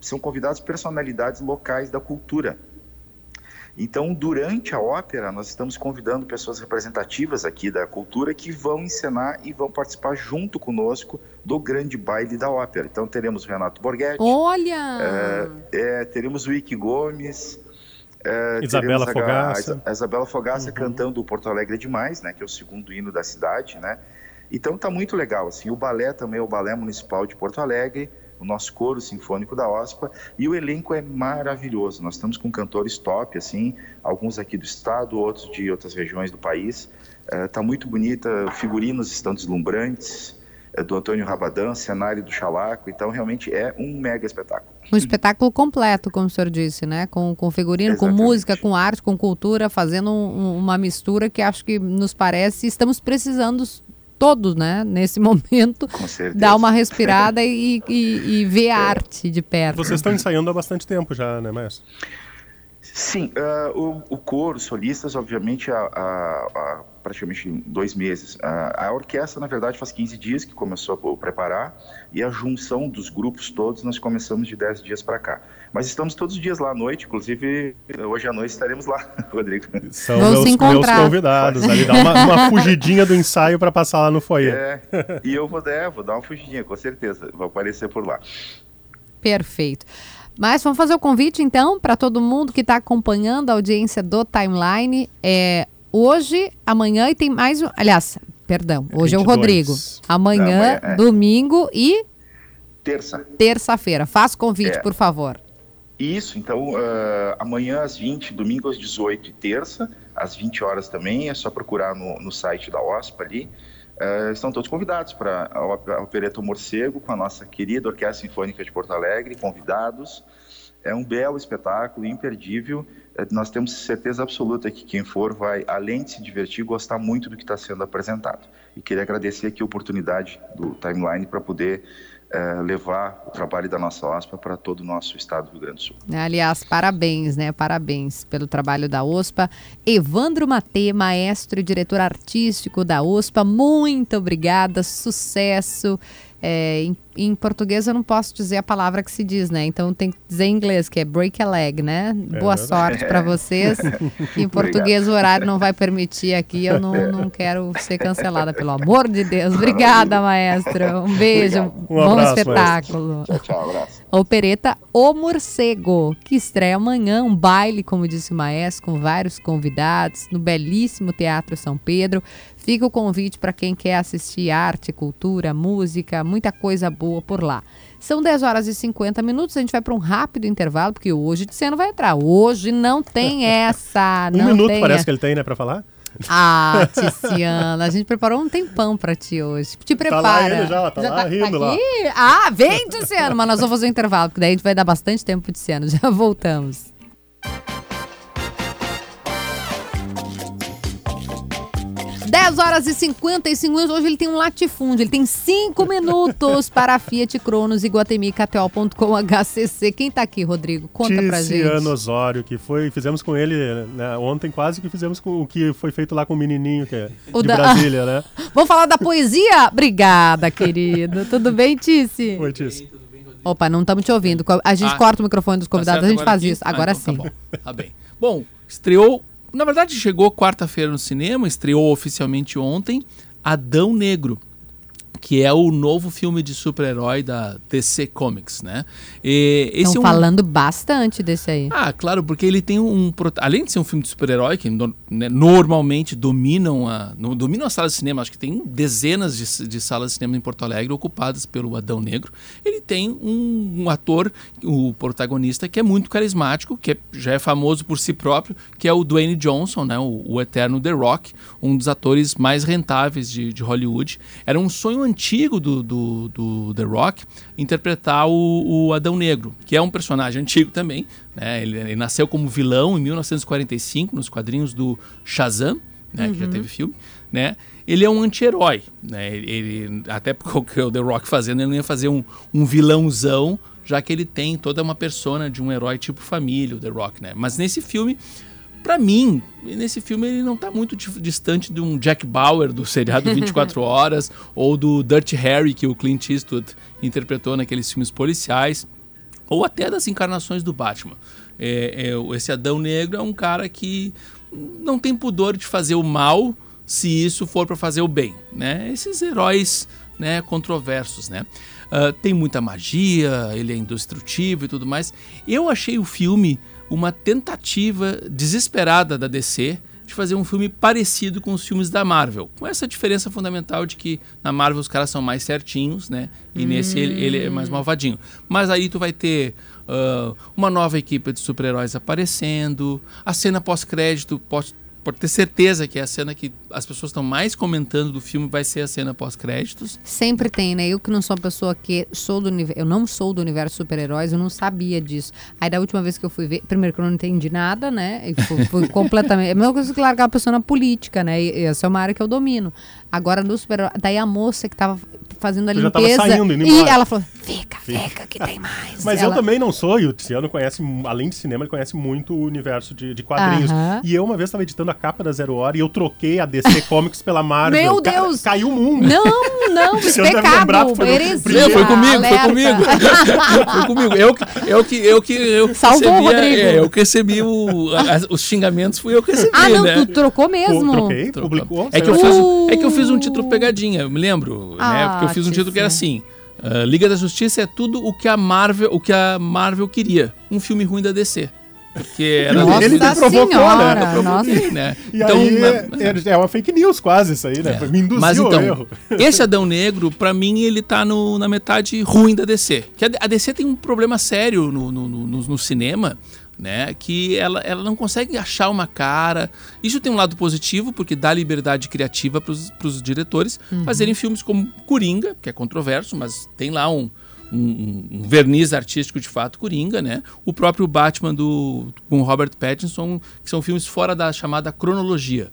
Speaker 16: são convidados personalidades locais da cultura. Então, durante a ópera, nós estamos convidando pessoas representativas aqui da cultura que vão encenar e vão participar junto conosco do grande baile da ópera. Então, teremos Renato Borghetti.
Speaker 1: Olha!
Speaker 16: É, é, teremos o Ike Gomes. É,
Speaker 2: Isabela
Speaker 16: a-
Speaker 2: Fogaça.
Speaker 16: A, Isabela Fogaça cantando o Porto Alegre é Demais, né? Que é o segundo hino da cidade, né? Então tá muito legal, assim. O balé também é o Balé Municipal de Porto Alegre, o nosso coro sinfônico da OSPA, e o elenco é maravilhoso. Nós estamos com cantores top, assim, alguns aqui do estado, outros de outras regiões do país. É, tá muito bonita, figurinos estão deslumbrantes, é, do Antônio Rabadã, cenário do Chalaco, então realmente é um mega espetáculo.
Speaker 1: Um espetáculo completo, como o senhor disse, né? Com, com figurino, com música, com arte, com cultura, fazendo um- um- uma mistura que acho que nos parece estamos precisando todos, né? Nesse momento, dar uma respirada e, e, e ver a arte de perto.
Speaker 2: Vocês estão ensaiando há bastante tempo já, né, Maestro?
Speaker 16: Sim, ah, o, o coro, solistas, obviamente, há, há- há praticamente dois meses. Ah, a orquestra, na verdade, faz 15 dias que começou a preparar e a junção dos grupos todos nós começamos de 10 dias para cá. Mas estamos todos os dias lá à noite, inclusive hoje à noite estaremos lá, Rodrigo.
Speaker 2: São meus, meus convidados ali. Dá uma, uma fugidinha do ensaio para passar lá no foyer.
Speaker 16: É, e eu vou, é, vou dar uma fugidinha, com certeza. Vou aparecer por lá.
Speaker 1: Perfeito. Mas vamos fazer o convite, então, para todo mundo que está acompanhando a audiência do Timeline. É, hoje, amanhã e tem mais um. Aliás, perdão, hoje é o
Speaker 16: 22.
Speaker 1: Rodrigo. Amanhã,
Speaker 16: Amanhã, é.
Speaker 1: domingo e
Speaker 16: Terça.
Speaker 1: terça-feira. Faça o convite,
Speaker 16: É.
Speaker 1: por favor.
Speaker 16: Isso, então ah, amanhã às 20, domingo às 18 e terça, às 20 horas também, é só procurar no, no site da OSPA ali. Ah, estão todos convidados para a Opereta Morcego com a nossa querida Orquestra Sinfônica de Porto Alegre, convidados. É um belo espetáculo, imperdível. Eh, Nós temos certeza absoluta que quem for vai, além de se divertir, gostar muito do que está sendo apresentado. E queria agradecer aqui a oportunidade do Timeline para poder eh, levar o trabalho da nossa OSPA para todo o nosso estado do Rio Grande do Sul.
Speaker 1: Aliás, parabéns, né? Parabéns pelo trabalho da OSPA. Evandro Matê, maestro e diretor artístico da OSPA, muito obrigada, sucesso. É, em, em português eu não posso dizer a palavra que se diz, né? Então tem que dizer em inglês, que é break a leg, né? Boa
Speaker 17: verdade.
Speaker 1: sorte para vocês. Em português o horário não vai permitir aqui. Eu não, não quero ser cancelada, pelo amor de Deus. Obrigada, maestro. Um beijo.
Speaker 16: Obrigado. Um
Speaker 1: Bom
Speaker 16: abraço,
Speaker 1: espetáculo.
Speaker 16: Tchau, tchau, abraço.
Speaker 1: Opereta O Morcego, que estreia amanhã, um baile, como disse o maestro, com vários convidados, no belíssimo Teatro São Pedro. Fica o convite para quem quer assistir arte, cultura, música, muita coisa boa por lá. São 10 horas e 50 minutos, a gente vai para um rápido intervalo, porque hoje de cena vai entrar. Hoje não tem essa.
Speaker 2: Um
Speaker 1: não
Speaker 2: minuto
Speaker 1: tem
Speaker 2: parece
Speaker 1: essa.
Speaker 2: que ele tem, né, para falar?
Speaker 1: Ah, Ticiana, a gente preparou um tempão pra ti hoje. Te prepara.
Speaker 2: Tá lá ele já, tá lá rindo lá.
Speaker 1: aqui? Ah, vem, Ticiano, mas nós vamos fazer um intervalo, porque daí a gente vai dar bastante tempo pro Ticiano. Já voltamos. Dez horas e 55 minutos. Hoje ele tem um latifúndio. Ele tem 5 minutos para a Fiat Cronos Iguatemi KTO.com HCC. Quem tá aqui, Rodrigo? Conta pra gente.
Speaker 2: Tiziano Osório, que foi, fizemos com ele né, ontem, quase que fizemos com o que foi feito lá com o menininho, que é
Speaker 1: O
Speaker 2: de
Speaker 1: da-
Speaker 2: Brasília, né?
Speaker 1: Vamos falar da poesia? Obrigada, querido. Tudo bem, Tice?
Speaker 2: Oi, Tice.
Speaker 1: Opa, não estamos te ouvindo. A gente
Speaker 18: Ah,
Speaker 1: corta o microfone dos convidados,
Speaker 18: Tá
Speaker 1: a
Speaker 18: certo
Speaker 1: gente faz
Speaker 18: aqui?
Speaker 1: isso.
Speaker 18: Ah,
Speaker 1: Agora
Speaker 18: então
Speaker 1: sim.
Speaker 18: Tá bom, tá bem. Bom, estreou. Na verdade, chegou quarta-feira no cinema, estreou oficialmente ontem. Adão Negro, que é o novo filme de super-herói da DC Comics, né? E esse
Speaker 1: Estão
Speaker 18: é um...
Speaker 1: falando bastante desse aí.
Speaker 18: Ah, claro, porque ele tem um. Além de ser um filme de super-herói, que né, normalmente dominam a, dominam a sala de cinema, acho que tem dezenas de, de salas de cinema em Porto Alegre ocupadas pelo Adão Negro. Ele tem um, um ator, o protagonista, que é muito carismático, que é- já é famoso por si próprio, que é o Dwayne Johnson, né, o, o eterno The Rock, um dos atores mais rentáveis de, de Hollywood. Era um sonho antigo do, do, do The Rock interpretar o, o Adão Negro, que é um personagem antigo também. Né? Ele, ele nasceu como vilão em 1945 nos quadrinhos do Shazam, né? que já
Speaker 17: Uhum.
Speaker 18: teve filme. Né? Ele é um anti-herói. Né? Ele, ele- até porque o The Rock fazendo, ele não ia fazer um, um vilãozão, já que ele tem toda uma persona de um herói tipo família, o The Rock. Né? Mas nesse filme Pra mim, nesse filme ele não tá muito distante de um Jack Bauer do seriado 24 Horas ou do Dirty Harry que o Clint Eastwood interpretou naqueles filmes policiais. ou até das encarnações do Batman. É, é, esse Adão Negro é um cara que não tem pudor de fazer o mal se isso for para fazer o bem, né? Esses heróis, né, controversos, né? Uh, tem muita magia, ele é indestrutível e tudo mais. Eu achei o filme uma tentativa desesperada da DC de fazer um filme parecido com os filmes da Marvel. Com essa diferença fundamental de que na Marvel os caras são mais certinhos, né? E hum. nesse ele, ele, é mais malvadinho. Mas aí tu vai ter uh, uma nova equipe de super-heróis aparecendo, a cena pós-crédito pós pode ter certeza que é a cena que as pessoas estão mais comentando do filme vai ser a cena pós-créditos.
Speaker 1: Sempre tem, né? Eu que não sou uma pessoa que sou do universo, eu não sou do universo super-heróis, eu não sabia disso. Aí da última vez que eu fui ver, primeiro que eu não entendi nada, né? E fui, fui completamente. É a mesma coisa que largar a pessoa na política, né? E essa é uma área que eu domino. Agora no super daí a moça que tava fazendo a
Speaker 2: Eu
Speaker 1: limpeza.
Speaker 2: Já tava saindo, indo
Speaker 1: e ela falou: fica, fica, que tem mais.
Speaker 2: Mas
Speaker 1: ela...
Speaker 2: eu também não sou, e o Tiziano conhece, além de cinema, ele conhece muito o universo de, de quadrinhos.
Speaker 1: Aham.
Speaker 2: E eu uma vez estava editando a capa da Zero Hora e eu troquei a DC Comics pela Marvel.
Speaker 1: Meu Deus!
Speaker 2: caiu o mundo.
Speaker 1: Não, não,
Speaker 2: Você deve
Speaker 1: pecado,
Speaker 2: foi
Speaker 1: heresia,
Speaker 2: primeiro.
Speaker 18: Foi comigo,
Speaker 1: alerta.
Speaker 18: foi comigo. foi comigo. Eu, que- eu que eu que eu
Speaker 1: Salvou,
Speaker 18: recebi, a-
Speaker 1: Rodrigo.
Speaker 18: é, eu que recebi o, a- os xingamentos, fui eu que recebi,
Speaker 1: Ah, não,
Speaker 18: né?
Speaker 1: tu trocou mesmo.
Speaker 2: troquei,
Speaker 18: Trocou.
Speaker 2: publicou.
Speaker 18: É que, eu fiz, é que eu fiz um título pegadinha, eu me lembro, né?
Speaker 1: Ah,
Speaker 18: Porque eu fiz um título que era assim: ah, Liga da Justiça é tudo o que a Marvel, o que a Marvel queria, um filme ruim da DC. Porque era
Speaker 1: Nossa
Speaker 2: Ele me provocou,
Speaker 1: senhora,
Speaker 2: né?
Speaker 18: Eu
Speaker 1: nossa.
Speaker 18: provoquei, né?
Speaker 2: E
Speaker 18: Então,
Speaker 2: aí
Speaker 18: mas-
Speaker 2: é, é uma fake news quase isso aí, né?
Speaker 18: É.
Speaker 2: Me induziu
Speaker 18: Mas
Speaker 2: ao
Speaker 18: então,
Speaker 2: erro.
Speaker 18: esse Adão Negro, pra mim, ele tá no- na metade ruim da DC. Que a, DC tem um problema sério no, no- no- no- cinema, né? Que ela, ela não consegue achar uma cara. Isso tem um lado positivo, porque dá liberdade criativa pros, pros diretores
Speaker 1: Uhum.
Speaker 18: fazerem filmes como Coringa, que é controverso, mas tem lá um. Um, um verniz artístico de fato Coringa, né? O próprio Batman do com Robert Pattinson, que são filmes fora da chamada cronologia.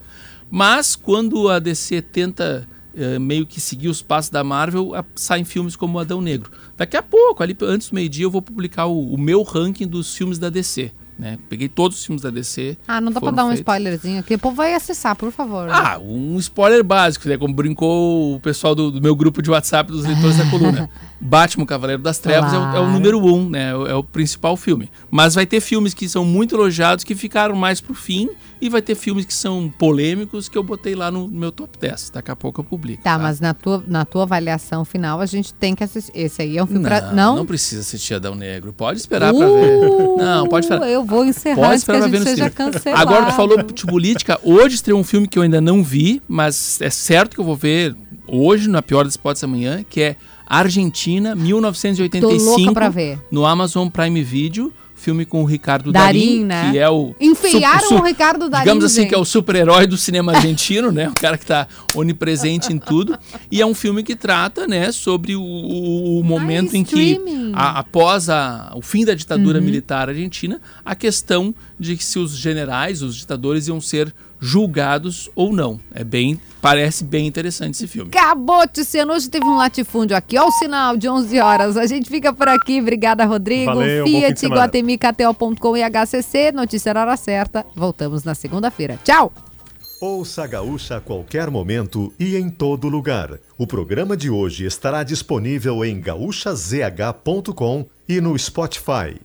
Speaker 18: Mas quando a DC tenta eh, meio que seguir os passos da Marvel, a- saem filmes como Adão Negro. Daqui a pouco, ali antes do meio-dia, eu vou publicar o, o meu ranking dos filmes da DC. Né? Peguei todos os filmes da DC.
Speaker 1: Ah, não dá pra dar um
Speaker 18: feitos.
Speaker 1: spoilerzinho aqui. O povo vai acessar, por favor.
Speaker 18: Ah, um spoiler básico, né? Como brincou o pessoal do, do meu grupo de WhatsApp dos leitores da coluna. Batman, Cavaleiro das Trevas é o- é, o,
Speaker 1: Claro.
Speaker 18: número um, né? É o, é o principal filme. Mas vai ter filmes que são muito elogiados que ficaram mais pro fim. E vai ter filmes que são polêmicos que eu botei lá no meu top 10. Daqui a pouco eu publico.
Speaker 1: Tá, mas na tua, na tua avaliação final, a gente tem que assistir. Esse aí é um filme
Speaker 18: Não,
Speaker 1: pra.
Speaker 18: não,
Speaker 1: Não?
Speaker 18: precisa assistir Adão Negro. Pode esperar pra
Speaker 1: Uh,
Speaker 18: ver. Não, pode esperar.
Speaker 1: Eu vou encerrar
Speaker 18: Pode
Speaker 1: antes que a gente seja cancelado.
Speaker 18: Agora tu falou de política. Hoje estreou um filme que eu ainda não vi, mas é certo que eu vou ver hoje, na pior das hipóteses amanhã, que é Argentina, 1985.
Speaker 1: Tô louca pra ver.
Speaker 18: No Amazon Prime Video. Filme com o Ricardo
Speaker 1: Darim,
Speaker 18: Darim,
Speaker 1: né?
Speaker 18: que é o.
Speaker 1: Enfiaram
Speaker 18: su-
Speaker 1: o Ricardo Darim,
Speaker 18: Digamos assim,
Speaker 1: gente.
Speaker 18: que é o super-herói do cinema argentino, né? O cara que tá onipresente em tudo. E é um filme que trata, né, sobre o, o- o momento em que, a- após a- o fim da ditadura
Speaker 1: Uhum.
Speaker 18: militar argentina, a questão de que se os generais, os ditadores, iam ser julgados ou não. É bem, parece bem interessante esse filme.
Speaker 1: Acabou, Tiziano. Hoje teve um latifúndio aqui. Ó o sinal de 11 horas. A gente fica por aqui. Obrigada, Rodrigo.
Speaker 2: Valeu,
Speaker 1: Fiat. Guatemi, KTO.com e HCC. Notícia na hora certa. Voltamos na segunda-feira. Tchau!
Speaker 17: Ouça a Gaúcha a qualquer momento e em todo lugar. O programa de hoje estará disponível em gaúchazh.com e no Spotify.